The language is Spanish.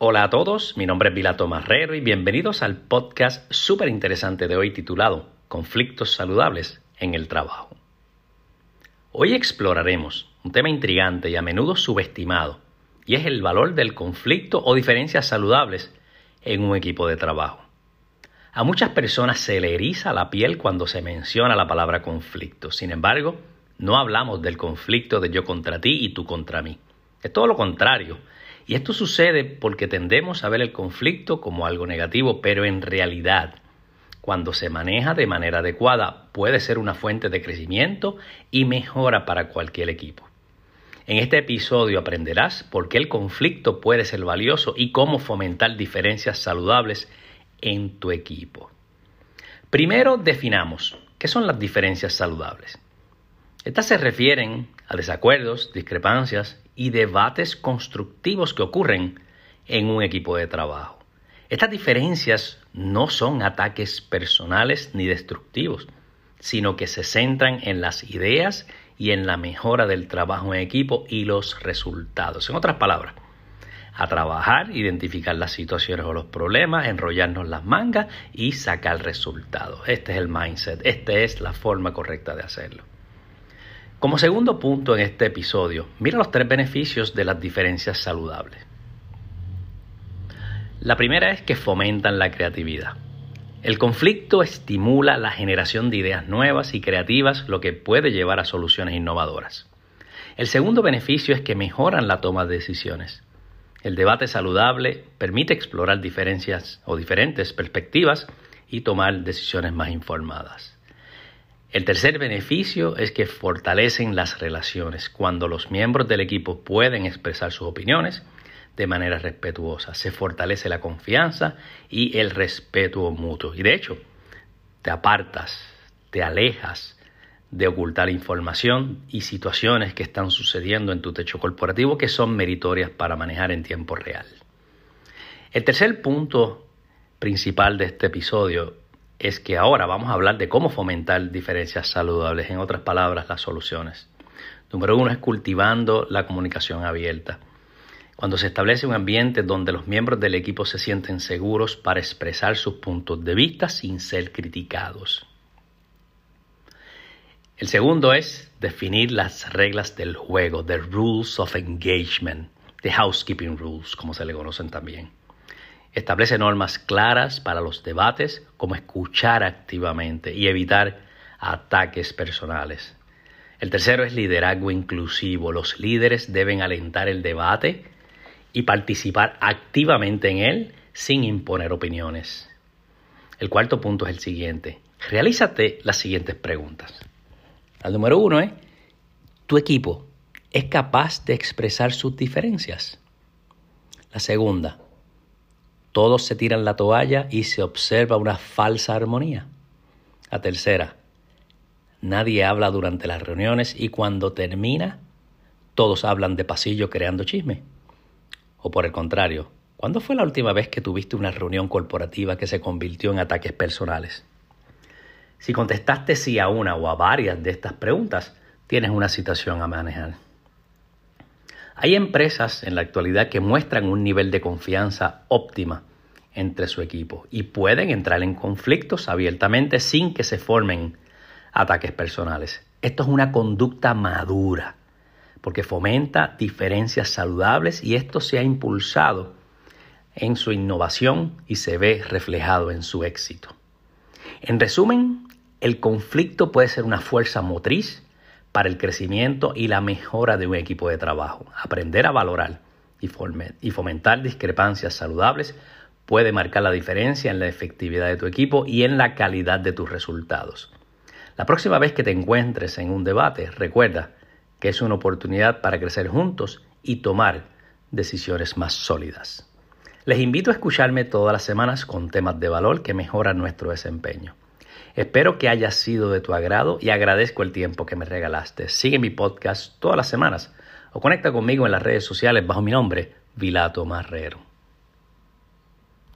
Hola a todos, mi nombre es Vilato Marrero y bienvenidos al podcast súper interesante de hoy titulado Conflictos saludables en el trabajo. Hoy exploraremos un tema intrigante y a menudo subestimado, y es el valor del conflicto o diferencias saludables en un equipo de trabajo. A muchas personas se le eriza la piel cuando se menciona la palabra conflicto. Sin embargo, no hablamos del conflicto de yo contra ti y tú contra mí. Es todo lo contrario. Y esto sucede porque tendemos a ver el conflicto como algo negativo, pero en realidad, cuando se maneja de manera adecuada, puede ser una fuente de crecimiento y mejora para cualquier equipo. En este episodio aprenderás por qué el conflicto puede ser valioso y cómo fomentar diferencias saludables en tu equipo. Primero definamos qué son las diferencias saludables. Estas se refieren a desacuerdos, discrepancias y debates constructivos que ocurren en un equipo de trabajo. Estas diferencias no son ataques personales ni destructivos, sino que se centran en las ideas y en la mejora del trabajo en equipo y los resultados. En otras palabras, a trabajar, identificar las situaciones o los problemas, enrollarnos las mangas y sacar resultados. Este es el mindset, esta es la forma correcta de hacerlo. Como segundo punto en este episodio, mira los tres beneficios de las diferencias saludables. La primera es que fomentan la creatividad. El conflicto estimula la generación de ideas nuevas y creativas, lo que puede llevar a soluciones innovadoras. El segundo beneficio es que mejoran la toma de decisiones. El debate saludable permite explorar diferencias o diferentes perspectivas y tomar decisiones más informadas. El tercer beneficio es que fortalecen las relaciones cuando los miembros del equipo pueden expresar sus opiniones de manera respetuosa. Se fortalece la confianza y el respeto mutuo. Y de hecho, te apartas, te alejas de ocultar información y situaciones que están sucediendo en tu techo corporativo que son meritorias para manejar en tiempo real. El tercer punto principal de este episodio es que ahora vamos a hablar de cómo fomentar diferencias saludables, en otras palabras, las soluciones. Número uno es cultivando la comunicación abierta. Cuando se establece un ambiente donde los miembros del equipo se sienten seguros para expresar sus puntos de vista sin ser criticados. El segundo es definir las reglas del juego, the rules of engagement, the housekeeping rules, como se le conocen también. Establece normas claras para los debates, como escuchar activamente y evitar ataques personales. El tercero es liderazgo inclusivo. Los líderes deben alentar el debate y participar activamente en él sin imponer opiniones. El cuarto punto es el siguiente. Realízate las siguientes preguntas. El número uno es, ¿tu equipo es capaz de expresar sus diferencias? La segunda, todos se tiran la toalla y se observa una falsa armonía. La tercera, nadie habla durante las reuniones y cuando termina, todos hablan de pasillo creando chisme. O por el contrario, ¿cuándo fue la última vez que tuviste una reunión corporativa que se convirtió en ataques personales? Si contestaste sí a una o a varias de estas preguntas, tienes una situación a manejar. Hay empresas en la actualidad que muestran un nivel de confianza óptima entre su equipo y pueden entrar en conflictos abiertamente sin que se formen ataques personales. Esto es una conducta madura porque fomenta diferencias saludables y esto se ha impulsado en su innovación y se ve reflejado en su éxito. En resumen, el conflicto puede ser una fuerza motriz para el crecimiento y la mejora de un equipo de trabajo. Aprender a valorar y fomentar discrepancias saludables puede marcar la diferencia en la efectividad de tu equipo y en la calidad de tus resultados. La próxima vez que te encuentres en un debate, recuerda que es una oportunidad para crecer juntos y tomar decisiones más sólidas. Les invito a escucharme todas las semanas con temas de valor que mejoran nuestro desempeño. Espero que haya sido de tu agrado y agradezco el tiempo que me regalaste. Sigue mi podcast todas las semanas o conecta conmigo en las redes sociales bajo mi nombre, Vilato Marrero.